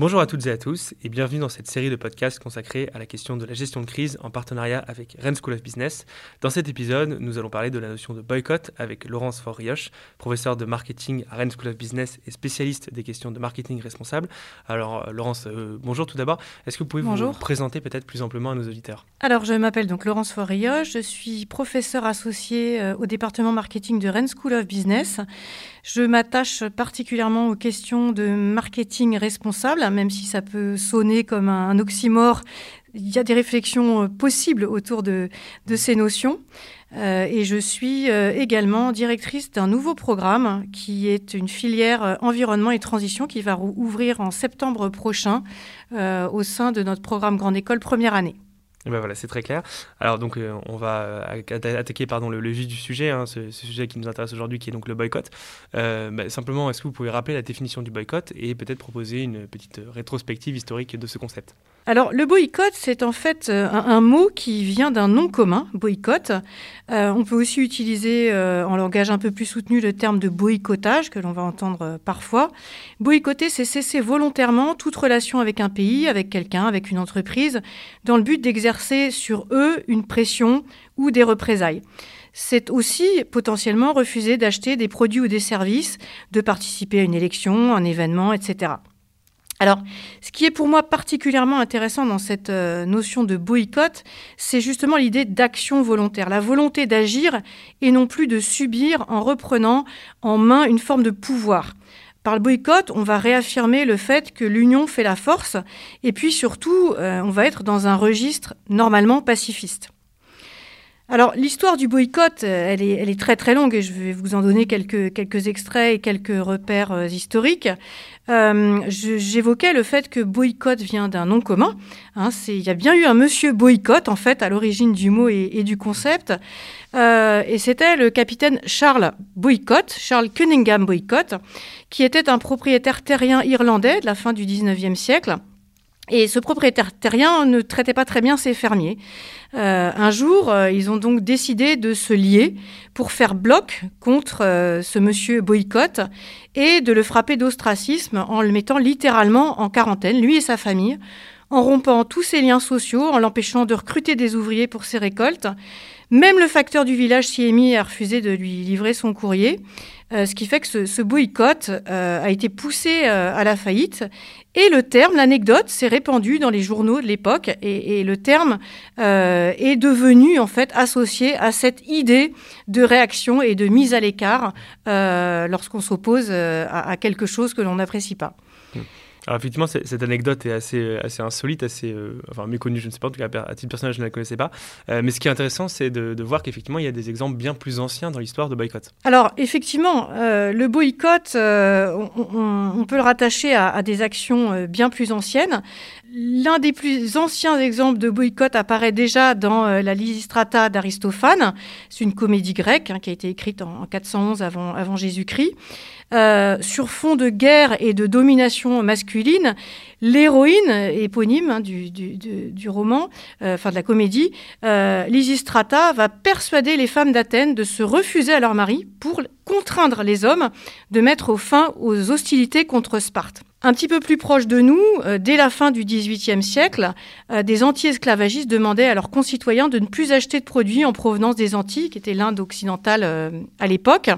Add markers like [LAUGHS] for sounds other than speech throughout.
Bonjour à toutes et à tous et bienvenue dans cette série de podcasts consacrée à la question de la gestion de crise en partenariat avec Rennes School of Business. Dans cet épisode, nous allons parler de la notion de boycott avec Laurence Forrioche, professeur de marketing à Rennes School of Business et spécialiste des questions de marketing responsable. Alors euh, Laurence, euh, bonjour tout d'abord. Est-ce que vous pouvez vous présenter peut-être plus amplement à nos auditeurs? Alors je m'appelle donc Laurence Forrioche, je suis professeur associé euh, au département marketing de Rennes School of Business. Je m'attache particulièrement aux questions de marketing responsable, même si ça peut sonner comme un oxymore. Il y a des réflexions euh, possibles autour de, ces notions. Euh, et je suis euh, également directrice d'un nouveau programme qui est une filière environnement et transition qui va ouvrir en septembre prochain au sein de notre programme Grande École première année. Ben voilà, c'est très clair. Alors donc euh, on va euh, attaquer pardon, le, vif du sujet, hein, ce, sujet qui nous intéresse aujourd'hui, qui est donc le boycott. Euh, ben, simplement, est-ce que vous pouvez rappeler la définition du boycott et peut-être proposer une petite rétrospective historique de ce concept? Alors, le boycott, c'est en fait euh, un, mot qui vient d'un nom commun, boycott. Euh, on peut aussi utiliser euh, en langage un peu plus soutenu le terme de boycottage, que l'on va entendre parfois. Boycotter, c'est cesser volontairement toute relation avec un pays, avec quelqu'un, avec une entreprise, dans le but d'exercer sur eux une pression ou des représailles. C'est aussi potentiellement refuser d'acheter des produits ou des services, de participer à une élection, un événement, etc. Alors, ce qui est pour moi particulièrement intéressant dans cette euh, notion de boycott, c'est justement l'idée d'action volontaire, la volonté d'agir et non plus de subir en reprenant en main une forme de pouvoir. Par le boycott, on va réaffirmer le fait que l'union fait la force et puis surtout, euh, on va être dans un registre normalement pacifiste. Alors l'histoire du boycott, euh, elle est, très très longue et je vais vous en donner quelques, quelques extraits et quelques repères euh, historiques. Euh, j'évoquais le fait que boycott vient d'un nom commun. Hein, il y a bien eu un monsieur boycott en fait à l'origine du mot et, du concept. et c'était le capitaine Charles Boycott, Charles Cunningham Boycott, qui était un propriétaire terrien irlandais de la fin du 19e siècle. Et ce propriétaire terrien ne traitait pas très bien ses fermiers. Euh, un jour, euh, ils ont donc décidé de se lier pour faire bloc contre euh, ce monsieur boycott et de le frapper d'ostracisme en le mettant littéralement en quarantaine, lui et sa famille, en rompant tous ses liens sociaux, en l'empêchant de recruter des ouvriers pour ses récoltes. Même le facteur du village s'y est mis à refuser de lui livrer son courrier. Euh, ce qui fait que ce, boycott euh, a été poussé euh, à la faillite. Et le terme, l'anecdote, s'est répandu dans les journaux de l'époque. Et, le terme est devenu en fait associé à cette idée de réaction et de mise à l'écart lorsqu'on s'oppose à, quelque chose que l'on n'apprécie pas. Alors effectivement, cette anecdote est assez, euh, insolite, assez euh, méconnue, je ne sais pas, en tout cas à titre personnel, je ne la connaissais pas. Euh, mais ce qui est intéressant, c'est de, voir qu'effectivement, il y a des exemples bien plus anciens dans l'histoire de boycott. Alors effectivement, le boycott, on, peut le rattacher à des actions bien plus anciennes. L'un des plus anciens exemples de boycott apparaît déjà dans la Lysistrata d'Aristophane. C'est une comédie grecque hein, qui a été écrite en, 411 avant, avant Jésus-Christ. Euh, sur fond de guerre et de domination masculine, l'héroïne éponyme hein, du, roman, euh, enfin de la comédie, euh, Lysistrata, va persuader les femmes d'Athènes de se refuser à leur mari pour contraindre les hommes de mettre fin aux hostilités contre Sparte. Un petit peu plus proche de nous, dès la fin du XVIIIe siècle, des anti-esclavagistes demandaient à leurs concitoyens de ne plus acheter de produits en provenance des Antilles, qui était l'Inde occidentale à l'époque.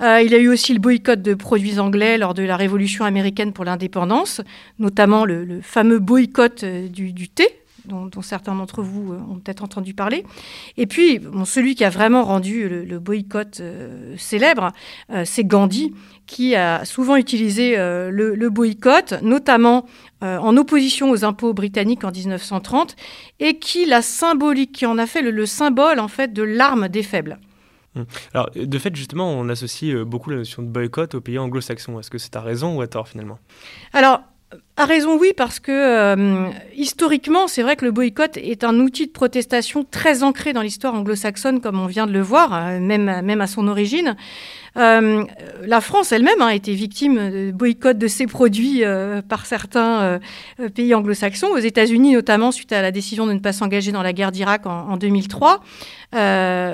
Euh, il y a eu aussi le boycott de produits anglais lors de la Révolution américaine pour l'indépendance, notamment le, fameux boycott euh, du, thé, dont, certains d'entre vous euh, ont peut-être entendu parler. Et puis, celui qui a vraiment rendu le, boycott célèbre, c'est Gandhi, qui a souvent utilisé le, boycott, notamment en opposition aux impôts britanniques en 1930, et qui, la symbolique, qui en a fait le symbole en fait de l'arme des faibles. Hum. Alors, de fait, justement, on associe euh, beaucoup la notion de boycott aux pays anglo-saxons. Est-ce que c'est à raison ou à tort finalement? Alors, à raison, oui, parce que euh, historiquement, c'est vrai que le boycott est un outil de protestation très ancré dans l'histoire anglo-saxonne, comme on vient de le voir, euh, même, même à son origine. Euh, la France elle-même a été victime de boycott de ses produits par certains pays anglo-saxons, aux États-Unis notamment suite à la décision de ne pas s'engager dans la guerre d'Irak en, 2003,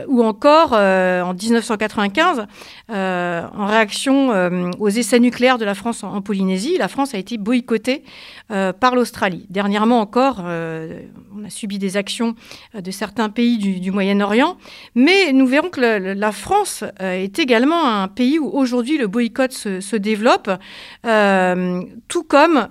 ou encore en 1995, en réaction aux essais nucléaires de la France en, Polynésie, la France a été boycottée boycottées par l'Australie. Dernièrement encore, on a subi des actions de certains pays du, Moyen-Orient, mais nous verrons que la France est également un pays où aujourd'hui le boycott se, développe, tout comme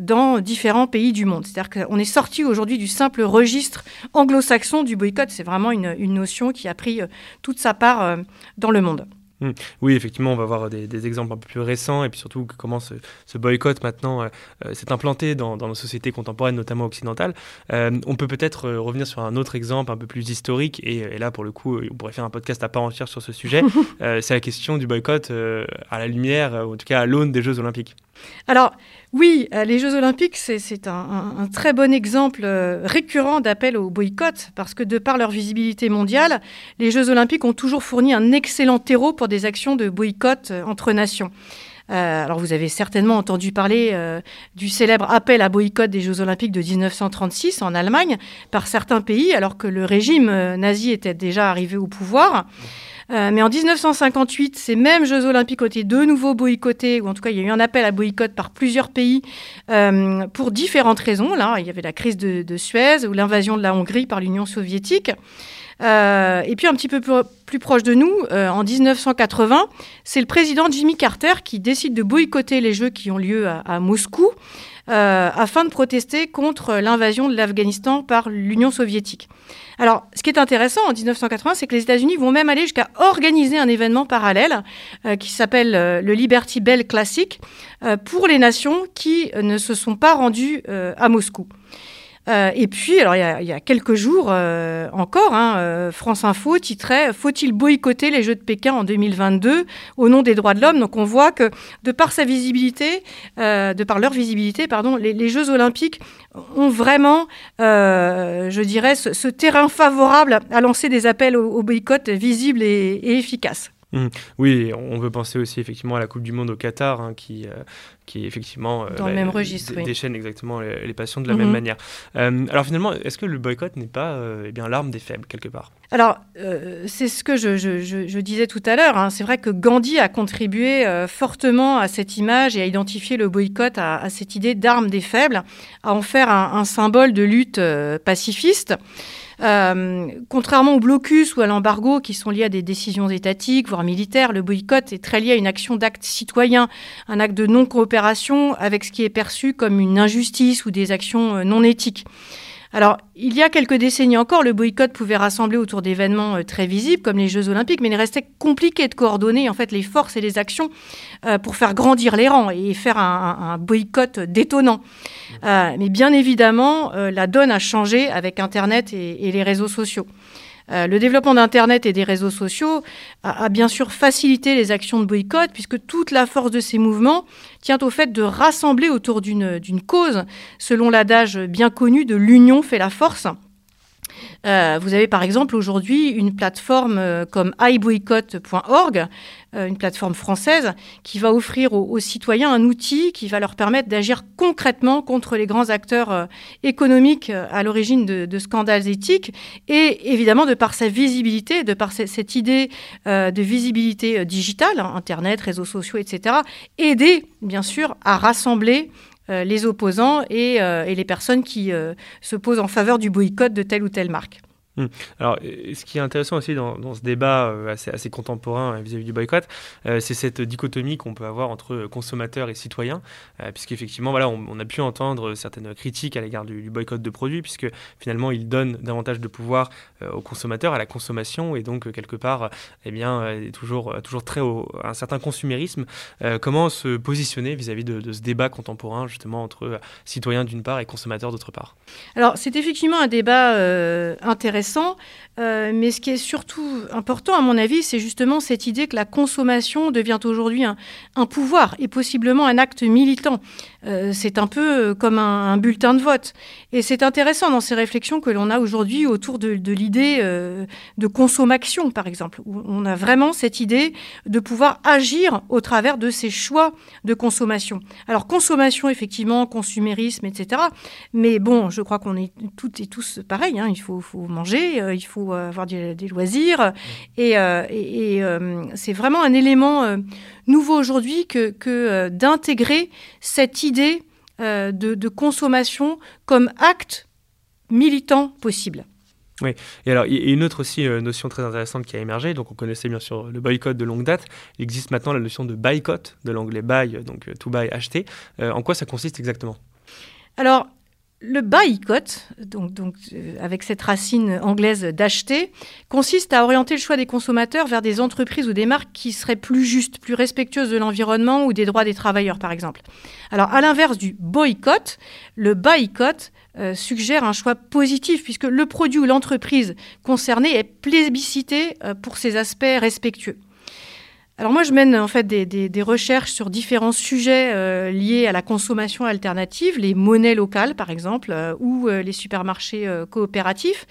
dans différents pays du monde. C'est-à-dire qu'on est sorti aujourd'hui du simple registre anglo-saxon du boycott. C'est vraiment une, notion qui a pris toute sa part dans le monde. Mmh. Oui, effectivement, on va voir des, exemples un peu plus récents et puis surtout comment ce, boycott maintenant euh, euh, s'est implanté dans, nos sociétés contemporaines, notamment occidentales. Euh, on peut peut-être revenir sur un autre exemple un peu plus historique et, là, pour le coup, on pourrait faire un podcast à part entière sur ce sujet. [LAUGHS] C'est la question du boycott à la lumière, ou en tout cas à l'aune des Jeux olympiques. Alors, oui, euh, les Jeux olympiques, c'est un, très bon exemple euh, récurrent d'appel au boycott, parce que de par leur visibilité mondiale, les Jeux olympiques ont toujours fourni un excellent terreau pour des actions de boycott euh, entre nations. alors vous avez certainement entendu parler du célèbre appel à boycott des Jeux olympiques de 1936 en Allemagne par certains pays, alors que le régime nazi était déjà arrivé au pouvoir. Euh, mais en 1958, ces mêmes Jeux olympiques ont été de nouveau boycottés, ou en tout cas il y a eu un appel à boycott par plusieurs pays euh, pour différentes raisons. Là, il y avait la crise de, Suez ou l'invasion de la Hongrie par l'Union soviétique. Euh, et puis un petit peu plus, proche de nous, en 1980, c'est le président Jimmy Carter qui décide de boycotter les Jeux qui ont lieu à Moscou. Euh, afin de protester contre l'invasion de l'Afghanistan par l'Union soviétique. Alors, ce qui est intéressant en 1980, c'est que les États-Unis vont même aller jusqu'à organiser un événement parallèle euh, qui s'appelle euh, le Liberty Bell Classic pour les nations qui ne se sont pas rendues à Moscou. Euh, et puis, alors il y a, quelques jours euh, encore, hein, euh, France Info titrait Faut-il boycotter les Jeux de Pékin en 2022 au nom des droits de l'homme? Donc on voit que de par sa visibilité, de par leur visibilité, pardon, les, Jeux Olympiques ont vraiment, je dirais, ce, terrain favorable à lancer des appels au, boycott visibles et efficaces. Mmh. Oui, on veut penser aussi effectivement à la Coupe du Monde au Qatar, hein, qui, qui effectivement euh, Dans le même registre, déchaîne exactement les, passions de la même mmh. manière. Euh, alors finalement, est-ce que le boycott n'est pas eh bien l'arme des faibles quelque part? Alors c'est ce que je, je, je, disais tout à l'heure. Hein. C'est vrai que Gandhi a contribué fortement à cette image et à identifier le boycott à, cette idée d'arme des faibles, à en faire un, un symbole de lutte pacifiste. Euh, contrairement au blocus ou à l'embargo qui sont liés à des décisions étatiques, voire militaires, le boycott est très lié à une action d'acte citoyen, un acte de non-coopération avec ce qui est perçu comme une injustice ou des actions euh, non éthiques. Alors, il y a quelques décennies encore, le boycott pouvait rassembler autour d'événements euh, très visibles comme les Jeux Olympiques, mais il restait compliqué de coordonner en fait les forces et les actions euh, pour faire grandir les rangs et faire un, boycott détonnant. Mais bien évidemment, la donne a changé avec Internet et les réseaux sociaux. Euh, le développement d'Internet et des réseaux sociaux a, bien sûr facilité les actions de boycott, puisque toute la force de ces mouvements tient au fait de rassembler autour d'une cause, selon l'adage bien connu de l'union fait la force. Euh, vous avez par exemple aujourd'hui une plateforme euh, comme iboycott.org, euh, une plateforme française, qui va offrir aux, citoyens un outil qui va leur permettre d'agir concrètement contre les grands acteurs économiques à l'origine de, scandales éthiques. Et évidemment, de par sa visibilité, de par cette idée de visibilité digitale, hein, Internet, réseaux sociaux, etc., aider bien sûr à rassembler les opposants et, euh, et, les personnes qui euh, se posent en faveur du boycott de telle ou telle marque. Hmm. Alors, ce qui est intéressant aussi dans, ce débat euh, assez, contemporain euh, vis-à-vis du boycott, euh, c'est cette dichotomie qu'on peut avoir entre consommateurs et citoyens, puisqu'effectivement, voilà, on, a pu entendre certaines critiques à l'égard du, boycott de produits, puisque finalement, il donne davantage de pouvoir aux consommateurs, à la consommation, et donc quelque part, eh bien, toujours, toujours très haut, un certain consumérisme. comment se positionner vis-à-vis de, de, ce débat contemporain, justement, entre citoyens d'une part et consommateurs d'autre part? Alors, c'est effectivement un débat intéressant euh, mais ce qui est surtout important, à mon avis, c'est justement cette idée que la consommation devient aujourd'hui un, pouvoir et possiblement un acte militant. Euh, c'est un peu euh, comme un, bulletin de vote. Et c'est intéressant dans ces réflexions que l'on a aujourd'hui autour de, l'idée de consommation, par exemple, où on a vraiment cette idée de pouvoir agir au travers de ces choix de consommation. Alors, consommation, effectivement, consumérisme, etc. Mais bon, je crois qu'on est toutes et tous pareils. Hein. il faut, faut manger euh, il faut euh, avoir des, loisirs. Et, euh, c'est vraiment un élément nouveau aujourd'hui que, d'intégrer cette idée de, de consommation comme acte militant possible. Oui, et alors il y a une autre aussi euh, notion très intéressante qui a émergé. Donc on connaissait bien sûr le boycott de longue date. Il existe maintenant la notion de boycott, de l'anglais buy, donc euh, to buy, acheter. Euh, en quoi ça consiste exactement? Alors le boycott, donc, donc avec cette racine anglaise d'acheter, consiste à orienter le choix des consommateurs vers des entreprises ou des marques qui seraient plus justes, plus respectueuses de l'environnement ou des droits des travailleurs, par exemple. Alors à l'inverse du boycott, le boycott euh, suggère un choix positif, puisque le produit ou l'entreprise concernée est plébiscité euh, pour ses aspects respectueux. Alors moi, je mène en fait des, recherches sur différents sujets euh, liés à la consommation alternative, les monnaies locales par exemple, ou les supermarchés coopératifs.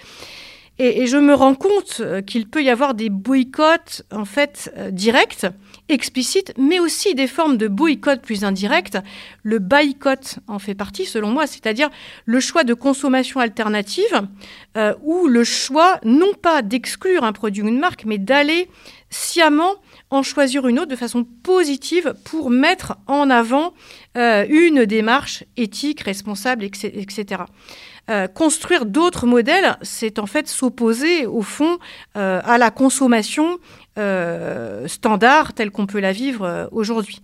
Et, je me rends compte qu'il peut y avoir des boycotts en fait directs explicite, mais aussi des formes de boycott plus indirectes. Le boycott en fait partie, selon moi, c'est-à-dire le choix de consommation alternative euh, ou le choix non pas d'exclure un produit ou une marque, mais d'aller sciemment en choisir une autre de façon positive pour mettre en avant euh, une démarche éthique, responsable, etc. Euh, construire d'autres modèles, c'est en fait s'opposer au fond à la consommation euh, standard telle qu'on peut la vivre euh, aujourd'hui.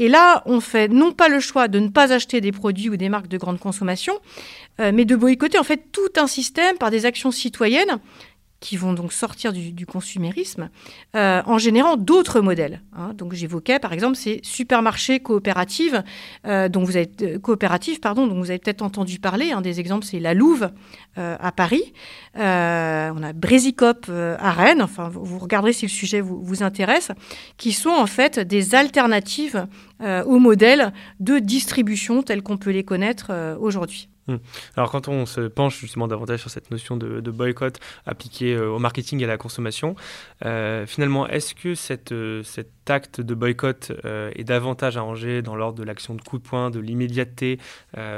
Et là, on fait non pas le choix de ne pas acheter des produits ou des marques de grande consommation, euh, mais de boycotter en fait tout un système par des actions citoyennes qui vont donc sortir du, consumérisme euh, en générant d'autres modèles. Hein. Donc j'évoquais par exemple ces supermarchés coopératifs, euh, dont vous avez euh, pardon, dont vous avez peut-être entendu parler. Un des exemples c'est la Louve à Paris. on a Brésicop à Rennes. Enfin vous, regarderez si le sujet vous, vous, intéresse, qui sont en fait des alternatives aux modèles de distribution tels qu'on peut les connaître aujourd'hui. Hmm. Alors quand on se penche justement davantage sur cette notion de, boycott appliquée euh, au marketing et à la consommation, euh, finalement, est-ce que cette, euh, cet acte de boycott est davantage arrangé dans l'ordre de l'action de coup de poing, de l'immédiateté,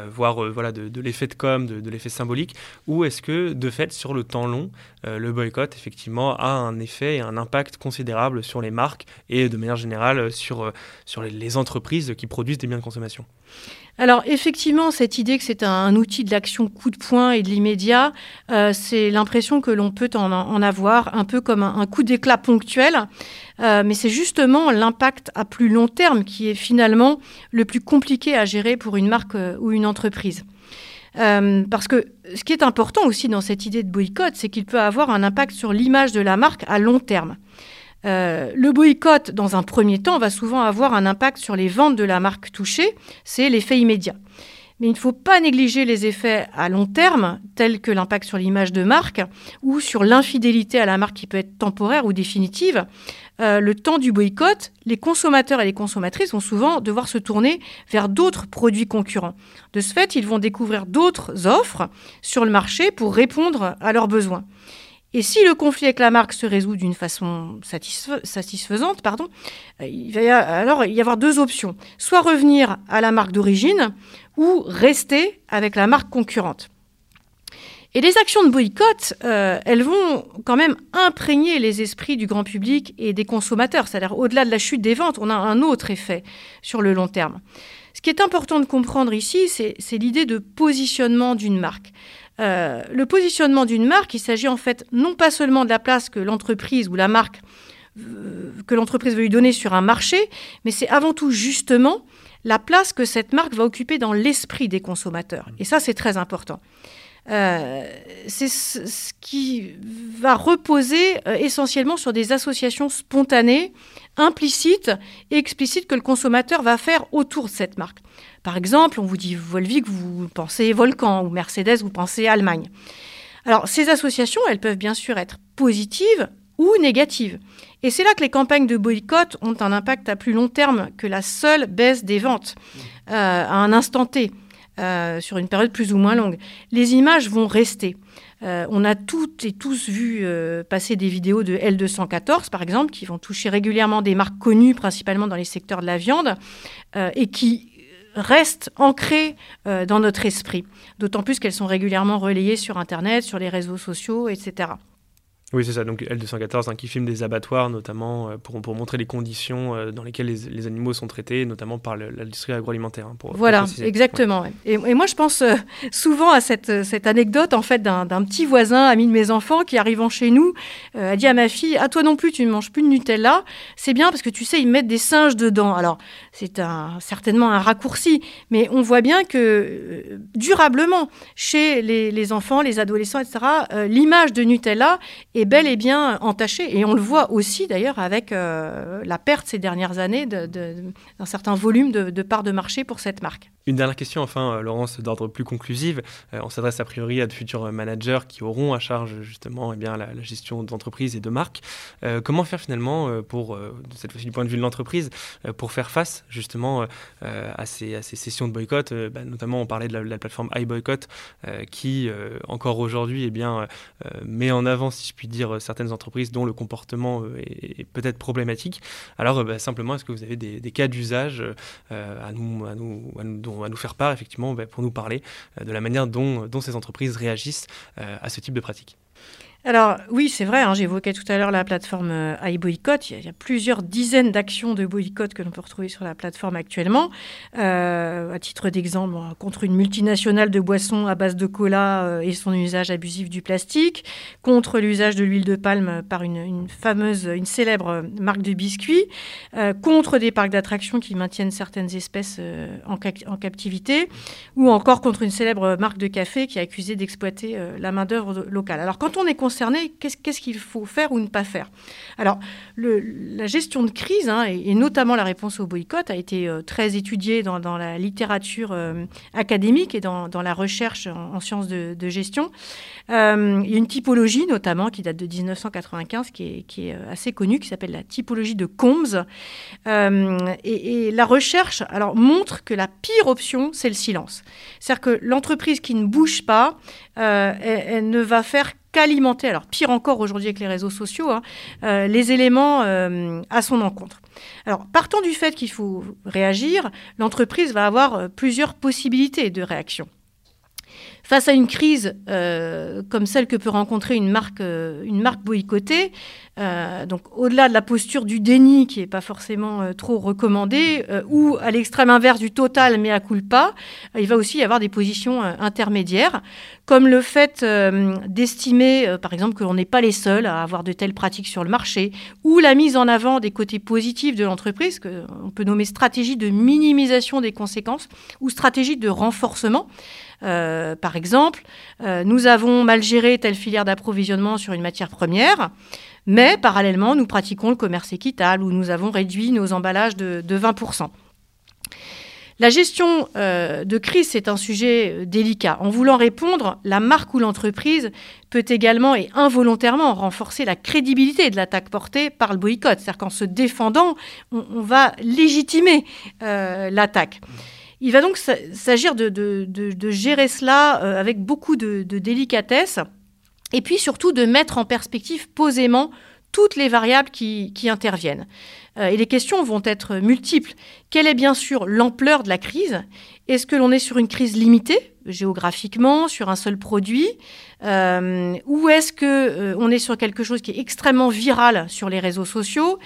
voire voilà, de, l'effet de com, de, l'effet symbolique, ou est-ce que de fait, sur le temps long, le boycott effectivement a un effet et un impact considérable sur les marques et de manière générale sur, sur les entreprises qui produisent des biens de consommation? Alors effectivement, cette idée que c'est un, outil de l'action coup de poing et de l'immédiat, euh, c'est l'impression que l'on peut en, avoir un peu comme un, coup d'éclat ponctuel, euh, mais c'est justement l'impact à plus long terme qui est finalement le plus compliqué à gérer pour une marque euh, ou une entreprise. parce que ce qui est important aussi dans cette idée de boycott, c'est qu'il peut avoir un impact sur l'image de la marque à long terme. Euh, le boycott, dans un premier temps, va souvent avoir un impact sur les ventes de la marque touchée, c'est l'effet immédiat. Mais il ne faut pas négliger les effets à long terme, tels que l'impact sur l'image de marque ou sur l'infidélité à la marque qui peut être temporaire ou définitive. Euh, le temps du boycott, les consommateurs et les consommatrices vont souvent devoir se tourner vers d'autres produits concurrents. De ce fait, ils vont découvrir d'autres offres sur le marché pour répondre à leurs besoins. Et si le conflit avec la marque se résout d'une façon satisfaisante, euh, il va y alors y avoir deux options. Soit revenir à la marque d'origine ou rester avec la marque concurrente. Et les actions de boycott, euh, elles vont quand même imprégner les esprits du grand public et des consommateurs. C'est-à-dire, au-delà de la chute des ventes, on a un autre effet sur le long terme. Ce qui est important de comprendre ici, c'est l'idée de positionnement d'une marque. Euh, le positionnement d'une marque, il s'agit en fait non pas seulement de la place que l'entreprise ou la marque euh, que l'entreprise veut lui donner sur un marché, mais c'est avant tout justement la place que cette marque va occuper dans l'esprit des consommateurs. Et ça, c'est très important. Euh, c'est ce qui va reposer essentiellement sur des associations spontanées, implicites et explicites que le consommateur va faire autour de cette marque. Par exemple, on vous dit Volvic, vous pensez Volcan, ou Mercedes, vous pensez Allemagne. Alors, ces associations, elles peuvent bien sûr être positives ou négatives. Et c'est là que les campagnes de boycott ont un impact à plus long terme que la seule baisse des ventes euh, à un instant T, euh, sur une période plus ou moins longue. Les images vont rester. Euh, on a toutes et tous vu passer des vidéos de L214, par exemple, qui vont toucher régulièrement des marques connues, principalement dans les secteurs de la viande, et qui restent ancrées euh, dans notre esprit, d'autant plus qu'elles sont régulièrement relayées sur Internet, sur les réseaux sociaux, etc. Oui, c'est ça. Donc L214 hein, qui filme des abattoirs, notamment euh, pour, pour montrer les conditions euh, dans lesquelles les, animaux sont traités, notamment par l'industrie agroalimentaire. Hein, pour, voilà, exactement. Et, moi, je pense euh, souvent à cette, cette anecdote en fait d'un petit voisin, ami de mes enfants, qui arrivant chez nous, a dit à ma fille "À toi non plus, tu ne manges plus de Nutella. C'est bien parce que tu sais, ils mettent des singes dedans." Alors c'est un, certainement un raccourci, mais on voit bien que durablement, chez les, les enfants, les adolescents, etc., l'image de Nutella est est bel et bien entaché. Et on le voit aussi d'ailleurs avec euh, la perte ces dernières années d'un certain volume de, parts de marché pour cette marque. Une dernière question, enfin, euh, Laurence, d'ordre plus conclusive. Euh, on s'adresse a priori à de futurs managers qui auront à charge justement eh bien, la, gestion d'entreprise et de marque. comment faire finalement, pour, cette fois-ci du point de vue de l'entreprise, pour faire face justement à, ces, à, ces, sessions de boycott bah, Notamment, on parlait de la, plateforme iBoycott qui, encore aujourd'hui, eh bien, met en avant, si je puis dire, euh, certaines entreprises dont le comportement euh, est, peut-être problématique. Alors, euh, bah, simplement, est-ce que vous avez des, cas d'usage à, nous, à, nous, à, nous, à nous faire part, effectivement, bah, pour nous parler de la manière dont, ces entreprises réagissent à ce type de pratiques alors oui, c'est vrai, hein, j'évoquais tout à l'heure la plateforme euh, iBoycott. Il, y a plusieurs dizaines d'actions de boycott que l'on peut retrouver sur la plateforme actuellement. Euh, à titre d'exemple, contre une multinationale de boissons à base de cola euh, et son usage abusif du plastique, contre l'usage de l'huile de palme par une, fameuse, une célèbre marque de biscuits, contre des parcs d'attractions qui maintiennent certaines espèces en, en, captivité, ou encore contre une célèbre marque de café qui est accusée d'exploiter la main-d'œuvre locale. Alors quand on est qu'est-ce qu'il faut faire ou ne pas faire? Alors, la gestion de crise, hein, et, notamment la réponse au boycott, a été euh, très étudiée dans, la littérature euh, académique et dans, la recherche en, sciences de, gestion. Euh, il y a une typologie, notamment, qui date de 1995, qui est, assez connue, qui s'appelle la typologie de Combs. Et, la recherche alors, montre que la pire option, c'est le silence. C'est-à-dire que l'entreprise qui ne bouge pas, elle ne va faire qu'alimenter, alors pire encore aujourd'hui avec les réseaux sociaux, hein, euh, les éléments euh, à son encontre. Alors, partant du fait qu'il faut réagir, l'entreprise va avoir euh, plusieurs possibilités de réaction. Face à une crise comme celle que peut rencontrer une marque, marque boycottée, euh, donc au-delà de la posture du déni qui n'est pas forcément euh, trop recommandée, euh, ou à l'extrême inverse du total mais à culpa, il va aussi y avoir des positions intermédiaires, comme le fait d'estimer par exemple que l'on n'est pas les seuls à avoir de telles pratiques sur le marché, ou la mise en avant des côtés positifs de l'entreprise, qu'on peut nommer stratégie de minimisation des conséquences ou stratégie de renforcement. Par exemple, nous avons mal géré telle filière d'approvisionnement sur une matière première. Mais parallèlement, nous pratiquons le commerce équitable où nous avons réduit nos emballages de, 20%. La gestion euh, de crise, c'est un sujet euh, délicat. En voulant répondre, la marque ou l'entreprise peut également et involontairement renforcer la crédibilité de l'attaque portée par le boycott. C'est-à-dire qu'en se défendant, on, va légitimer euh, l'attaque. Il va donc s'agir de, gérer cela avec beaucoup de délicatesse et puis surtout de mettre en perspective posément toutes les variables qui, interviennent. Euh, et les questions vont être multiples. Quelle est bien sûr l'ampleur de la crise? Est-ce que l'on est sur une crise limitée géographiquement, sur un seul produit? Euh, Ou est-ce qu'on euh, on est sur quelque chose qui est extrêmement viral sur les réseaux sociaux?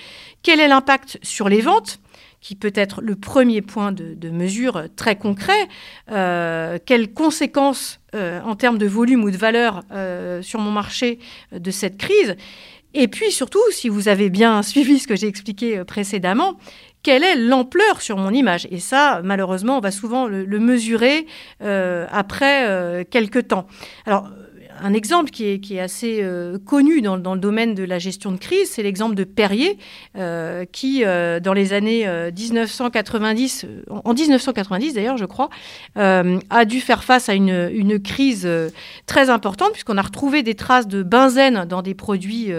Quel est l'impact sur les ventes? Qui peut être le premier point de, mesure très concret. Euh, quelles conséquences euh, en termes de volume ou de valeur euh, sur mon marché de cette crise Et puis surtout, si vous avez bien [LAUGHS] suivi ce que j'ai expliqué précédemment, quelle est l'ampleur sur mon image? Et ça, malheureusement, on va souvent le, le mesurer après quelques temps. Alors, un exemple qui est, assez euh, connu dans, dans, le domaine de la gestion de crise, c'est l'exemple de Perrier, euh, qui, euh, dans les années 1990, en 1990 d'ailleurs, je crois, a dû faire face à une, une crise très importante, puisqu'on a retrouvé des traces de benzène dans des produits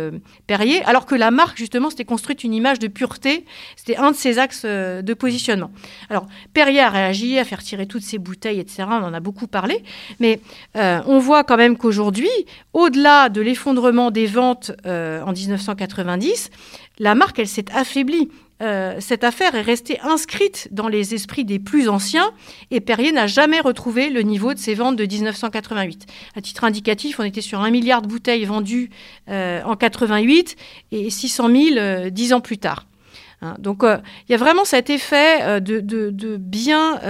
Perrier, alors que la marque, justement, s'était construite une image de pureté. C'était un de ses axes de positionnement. Alors, Perrier a réagi, à faire tirer toutes ses bouteilles, etc. On en a beaucoup parlé, mais on voit quand même qu'aujourd'hui, aujourd'hui, au-delà de l'effondrement des ventes euh, en 1990, la marque, elle s'est affaiblie. euh, cette affaire est restée inscrite dans les esprits des plus anciens et Perrier n'a jamais retrouvé le niveau de ses ventes de 1988. À titre indicatif, on était sur un milliard de bouteilles vendues euh, en 88 et 600 000 dix ans plus tard. Hein, donc il y a vraiment cet effet de, de, bien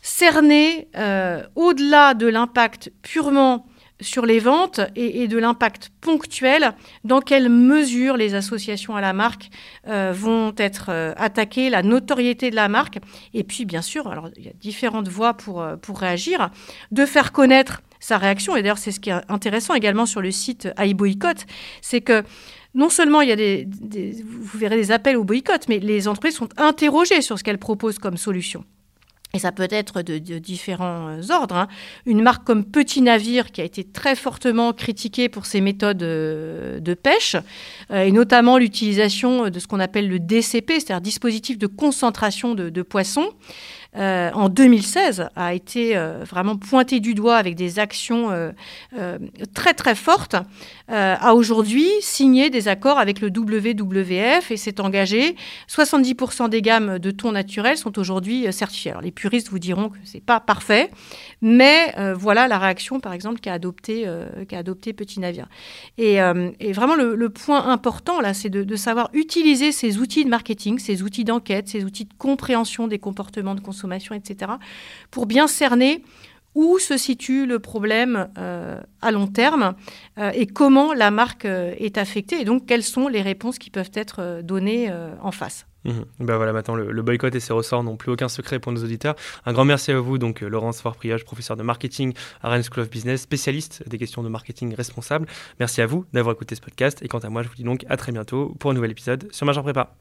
cerner au-delà de l'impact purement sur les ventes et, de l'impact ponctuel, dans quelle mesure les associations à la marque euh, vont être euh, attaquées, la notoriété de la marque, et puis bien sûr, alors il y a différentes voies pour, euh, pour réagir, de faire connaître sa réaction, et d'ailleurs c'est ce qui est intéressant également sur le site iBoycott, c'est que non seulement il y a des, vous verrez des appels au boycott, mais les entreprises sont interrogées sur ce qu'elles proposent comme solution. Et ça peut être de, différents euh, ordres. Hein. Une marque comme Petit Navire, qui a été très fortement critiquée pour ses méthodes euh, de pêche, euh, et notamment l'utilisation de ce qu'on appelle le DCP, c'est-à-dire dispositif de concentration de poissons, euh, en 2016 a été euh, vraiment pointé du doigt avec des actions euh, très très fortes, a aujourd'hui signé des accords avec le WWF et s'est engagé. 70% des gammes de thon naturel sont aujourd'hui certifiées. Alors les puristes vous diront que c'est pas parfait, mais voilà la réaction par exemple qu'a adopté, qu'a adopté Petit Navire. Et, vraiment le, point important là, c'est de, de savoir utiliser ces outils de marketing, ces outils d'enquête, ces outils de compréhension des comportements de consommation etc., pour bien cerner où se situe le problème euh, à long terme euh, et comment la marque euh, est affectée et donc quelles sont les réponses qui peuvent être données en face. Ben voilà, maintenant le, boycott et ses ressorts n'ont plus aucun secret pour nos auditeurs. Un grand merci à vous, donc Laurence Forpriage, professeur de marketing à Rennes School of Business, spécialiste des questions de marketing responsable. Merci à vous d'avoir écouté ce podcast et quant à moi, je vous dis donc à très bientôt pour un nouvel épisode sur Major Prépa.